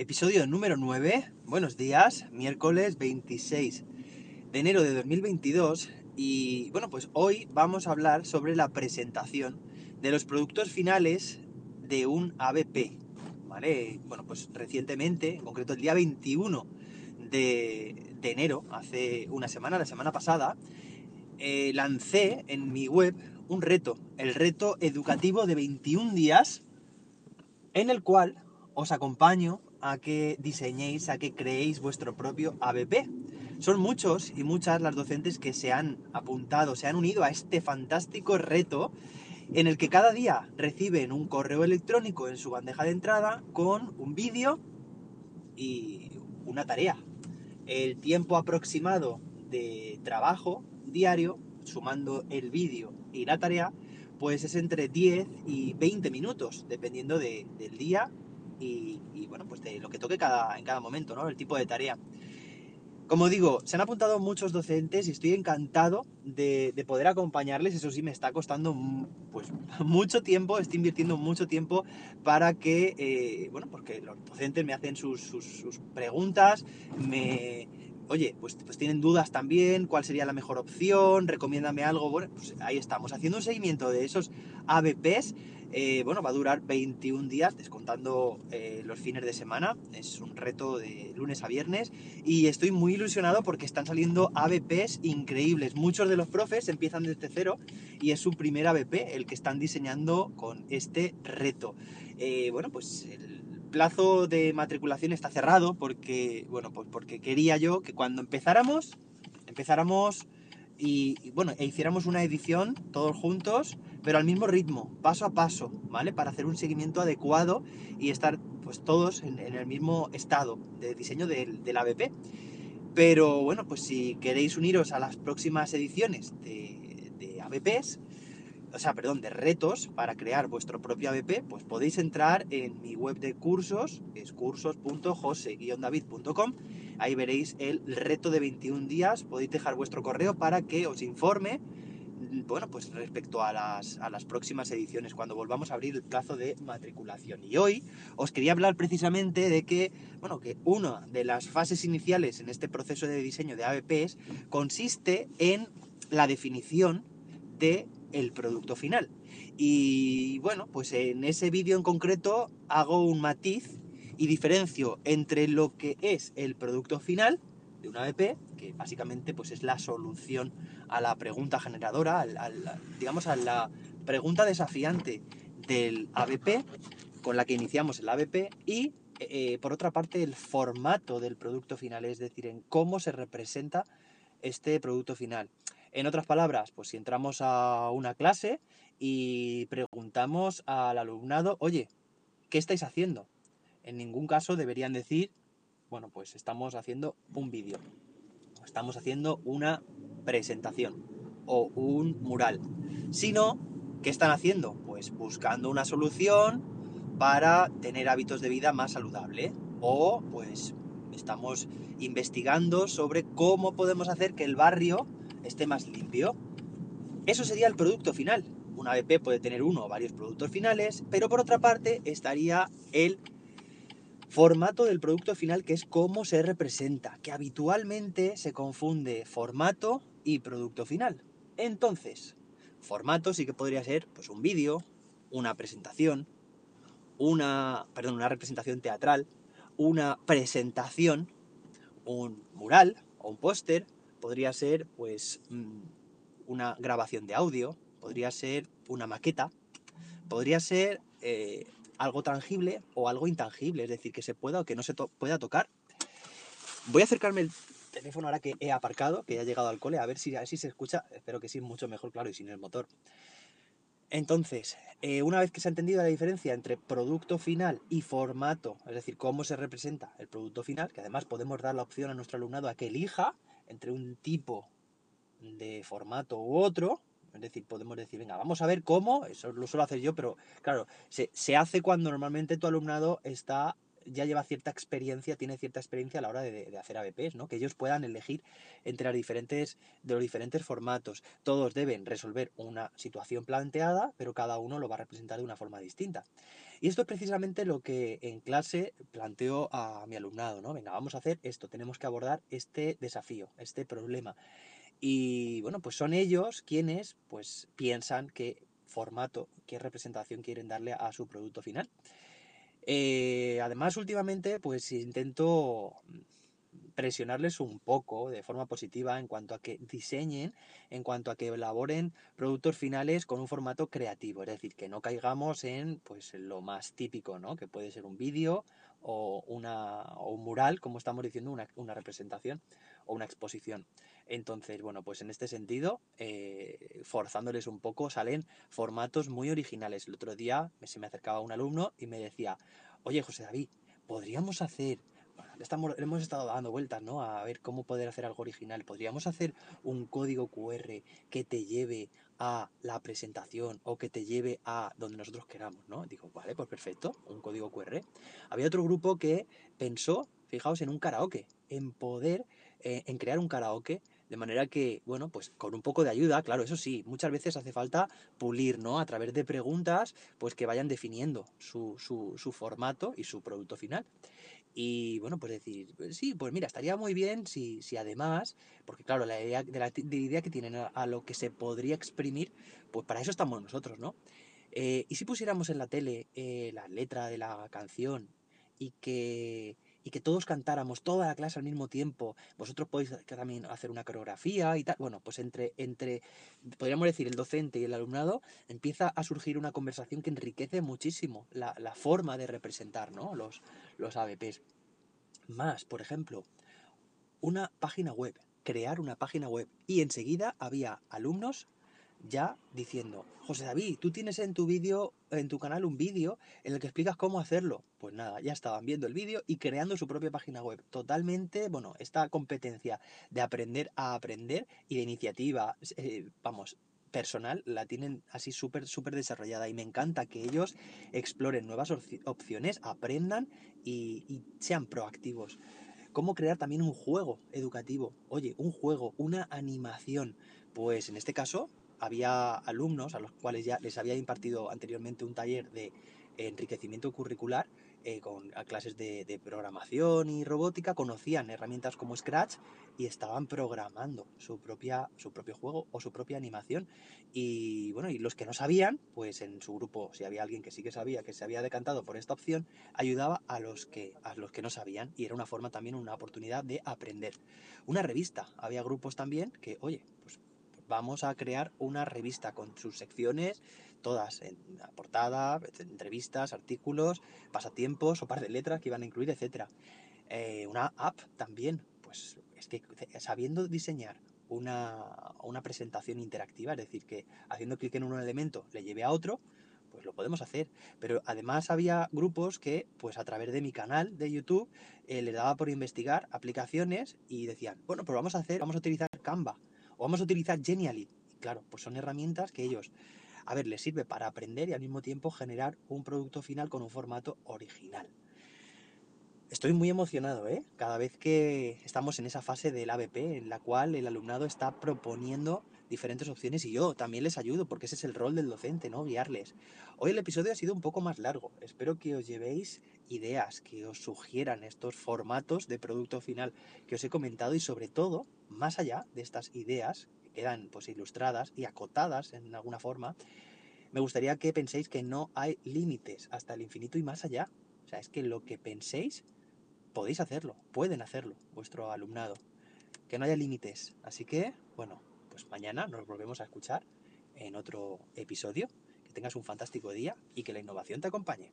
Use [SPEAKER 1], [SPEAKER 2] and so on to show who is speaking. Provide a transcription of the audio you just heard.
[SPEAKER 1] Episodio número 9. Buenos días, miércoles 26 de enero de 2022. Y bueno, pues hoy vamos a hablar sobre la presentación de los productos finales de un ABP. ¿Vale? Bueno, pues recientemente, en concreto el día 21 de, enero, hace una semana, la semana pasada, eh, lancé en mi web un reto, el reto educativo de 21 días, en el cual os acompaño a que diseñéis, a que creéis vuestro propio ABP. Son muchos y muchas las docentes que se han apuntado, se han unido a este fantástico reto en el que cada día reciben un correo electrónico en su bandeja de entrada con un vídeo y una tarea. El tiempo aproximado de trabajo diario, sumando el vídeo y la tarea, pues es entre 10 y 20 minutos, dependiendo del día y, bueno, pues de lo que toque cada, en cada momento, ¿no? El tipo de tarea. Como digo, se han apuntado muchos docentes y estoy encantado de, poder acompañarles. Eso sí, me está costando pues, mucho tiempo, estoy invirtiendo mucho tiempo para que, eh, bueno, porque los docentes me hacen sus, sus preguntas, me, oye, pues, pues tienen dudas también, cuál sería la mejor opción, recomiéndame algo, bueno, pues ahí estamos, haciendo un seguimiento de esos ABPs, eh, bueno, va a durar 21 días, descontando eh, los fines de semana, es un reto de lunes a viernes, y estoy muy ilusionado porque están saliendo ABPs increíbles, muchos de los profes empiezan desde cero, y es su primer ABP el que están diseñando con este reto. Eh, bueno, pues el plazo de matriculación está cerrado porque, bueno, pues porque quería yo que cuando empezáramos, empezáramos y, bueno, e hiciéramos una edición todos juntos, pero al mismo ritmo, paso a paso, ¿vale? Para hacer un seguimiento adecuado y estar pues todos en, el mismo estado de diseño del, del, ABP. Pero bueno, pues si queréis uniros a las próximas ediciones de, de ABPs, o sea, perdón, de retos para crear vuestro propio ABP, pues podéis entrar en mi web de cursos, que es cursos.jose-david.com. Ahí veréis el reto de 21 días. Podéis dejar vuestro correo para que os informe, bueno, pues respecto a las, próximas ediciones, cuando volvamos a abrir el plazo de matriculación. Y hoy os quería hablar precisamente de que, bueno, que una de las fases iniciales en este proceso de diseño de ABPs consiste en la definición de el producto final. Y bueno, pues en ese vídeo en concreto hago un matiz y diferencio entre lo que es el producto final de una ABP, que básicamente pues es la solución a la pregunta generadora, digamos a la pregunta desafiante del ABP, con la que iniciamos el ABP, y eh, por otra parte el formato del producto final, es decir, en cómo se representa este producto final. En otras palabras, pues si entramos a una clase y preguntamos al alumnado, oye, ¿qué estáis haciendo? En ningún caso deberían decir, bueno, pues estamos haciendo un vídeo, estamos haciendo una presentación o un mural, sino, ¿qué están haciendo? Pues buscando una solución para tener hábitos de vida más saludable o pues estamos investigando sobre cómo podemos hacer que el barrio esté más limpio. Eso sería el producto final. Una ABP puede tener uno o varios productos finales, pero por otra parte estaría el formato del producto final, que es cómo se representa, que habitualmente se confunde formato y producto final. Entonces, formato sí que podría ser pues, un vídeo, una presentación, una, perdón, una representación teatral, una presentación, un mural o un póster, podría ser pues mm, una grabación de audio, podría ser una maqueta, podría ser eh, algo tangible o algo intangible, es decir, que se pueda o que no se pueda tocar. Voy a acercarme el teléfono ahora que he aparcado, que ya he llegado al cole, a ver si, a si se escucha, espero que sí, mucho mejor, claro, y sin el motor. Entonces, eh, una vez que se ha entendido la diferencia entre producto final y formato, es decir, cómo se representa el producto final, que además podemos dar la opción a nuestro alumnado a que elija entre un tipo de formato u otro, es decir, podemos decir, venga, vamos a ver cómo, eso lo suelo hacer yo, pero claro, se, hace cuando normalmente tu alumnado está ya lleva cierta experiencia, tiene cierta experiencia a la hora de, hacer ABPs, ¿no? Que ellos puedan elegir entre las diferentes, de los diferentes formatos. Todos deben resolver una situación planteada, pero cada uno lo va a representar de una forma distinta. Y esto es precisamente lo que en clase planteo a mi alumnado, ¿no? Venga, vamos a hacer esto, tenemos que abordar este desafío, este problema. Y bueno, pues son ellos quienes pues piensan qué formato, qué representación quieren darle a su producto final. Eh, además, últimamente, pues intento presionarles un poco de forma positiva en cuanto a que diseñen, en cuanto a que elaboren productos finales con un formato creativo, es decir, que no caigamos en pues lo más típico, ¿no? Que puede ser un vídeo o, una, o un mural, como estamos diciendo, una, una, representación o una exposición. Entonces, bueno, pues en este sentido, eh, forzándoles un poco, salen formatos muy originales. El otro día se me acercaba un alumno y me decía, oye José David, podríamos hacer estamos, hemos estado dando vueltas, ¿no? A ver cómo poder hacer algo original. Podríamos hacer un código QR que te lleve a la presentación o que te lleve a donde nosotros queramos, ¿no? Digo, vale, pues perfecto, un código QR. Había otro grupo que pensó, fijaos, en un karaoke, en poder, eh, en crear un karaoke de manera que, bueno, pues con un poco de ayuda, claro, eso sí, muchas veces hace falta pulir, ¿no? A través de preguntas, pues que vayan definiendo su, su, su formato y su producto final. Y bueno, pues decir, sí, pues mira, estaría muy bien si, si además, porque claro, la idea, de la idea que tienen a, lo que se podría exprimir, pues para eso estamos nosotros, ¿no? Eh, y si pusiéramos en la tele eh, la letra de la canción y que, y que todos cantáramos toda la clase al mismo tiempo, vosotros podéis también hacer una coreografía y tal, bueno, pues entre, entre, podríamos decir, el docente y el alumnado empieza a surgir una conversación que enriquece muchísimo la, la forma de representar, ¿no? Los, los ABPs. Más, por ejemplo, una página web, crear una página web. Y enseguida había alumnos ya diciendo, José David, tú tienes en tu vídeo, en tu canal un vídeo en el que explicas cómo hacerlo. Pues nada, ya estaban viendo el vídeo y creando su propia página web. Totalmente, bueno, esta competencia de aprender a aprender y de iniciativa, eh, vamos, personal la tienen así súper, súper desarrollada y me encanta que ellos exploren nuevas opciones, aprendan y, sean proactivos. Cómo crear también un juego educativo. Oye, un juego, una animación. Pues en este caso había alumnos a los cuales ya les había impartido anteriormente un taller de enriquecimiento curricular eh, con clases de, programación y robótica, conocían herramientas como Scratch y estaban programando su, propia, su propio juego o su propia animación. Y bueno, y los que no sabían, pues en su grupo, si había alguien que sí que sabía, que se había decantado por esta opción, ayudaba a los que, a los que no sabían y era una forma también, una oportunidad de aprender. Una revista, había grupos también que, oye, pues vamos a crear una revista con sus secciones todas, en la portada, entrevistas, artículos, pasatiempos o par de letras que iban a incluir, etc. Eh, una app también, pues sabiendo diseñar una, una, presentación interactiva, es decir, que haciendo clic en un elemento le lleve a otro, pues lo podemos hacer. Pero además había grupos que, pues a través de mi canal de YouTube, eh, les daba por investigar aplicaciones y decían, bueno, pues vamos a hacer, vamos a utilizar Canva o vamos a utilizar Genially. Claro, pues son herramientas que ellos a ver, les sirve para aprender y al mismo tiempo generar un producto final con un formato original. Estoy muy emocionado, ¿eh? Cada vez que estamos en esa fase del ABP en la cual el alumnado está proponiendo diferentes opciones y yo también les ayudo porque ese es el rol del docente, ¿no? Guiarles. Hoy el episodio ha sido un poco más largo. Espero que os llevéis ideas, que os sugieran estos formatos de producto final que os he comentado y sobre todo, más allá de estas ideas quedan pues ilustradas y acotadas en alguna forma, me gustaría que penséis que no hay límites hasta el infinito y más allá. O sea, es que lo que penséis podéis hacerlo, pueden hacerlo vuestro alumnado. Que no haya límites. Así que, bueno, pues mañana nos volvemos a escuchar en otro episodio. Que tengas un fantástico día y que la innovación te acompañe.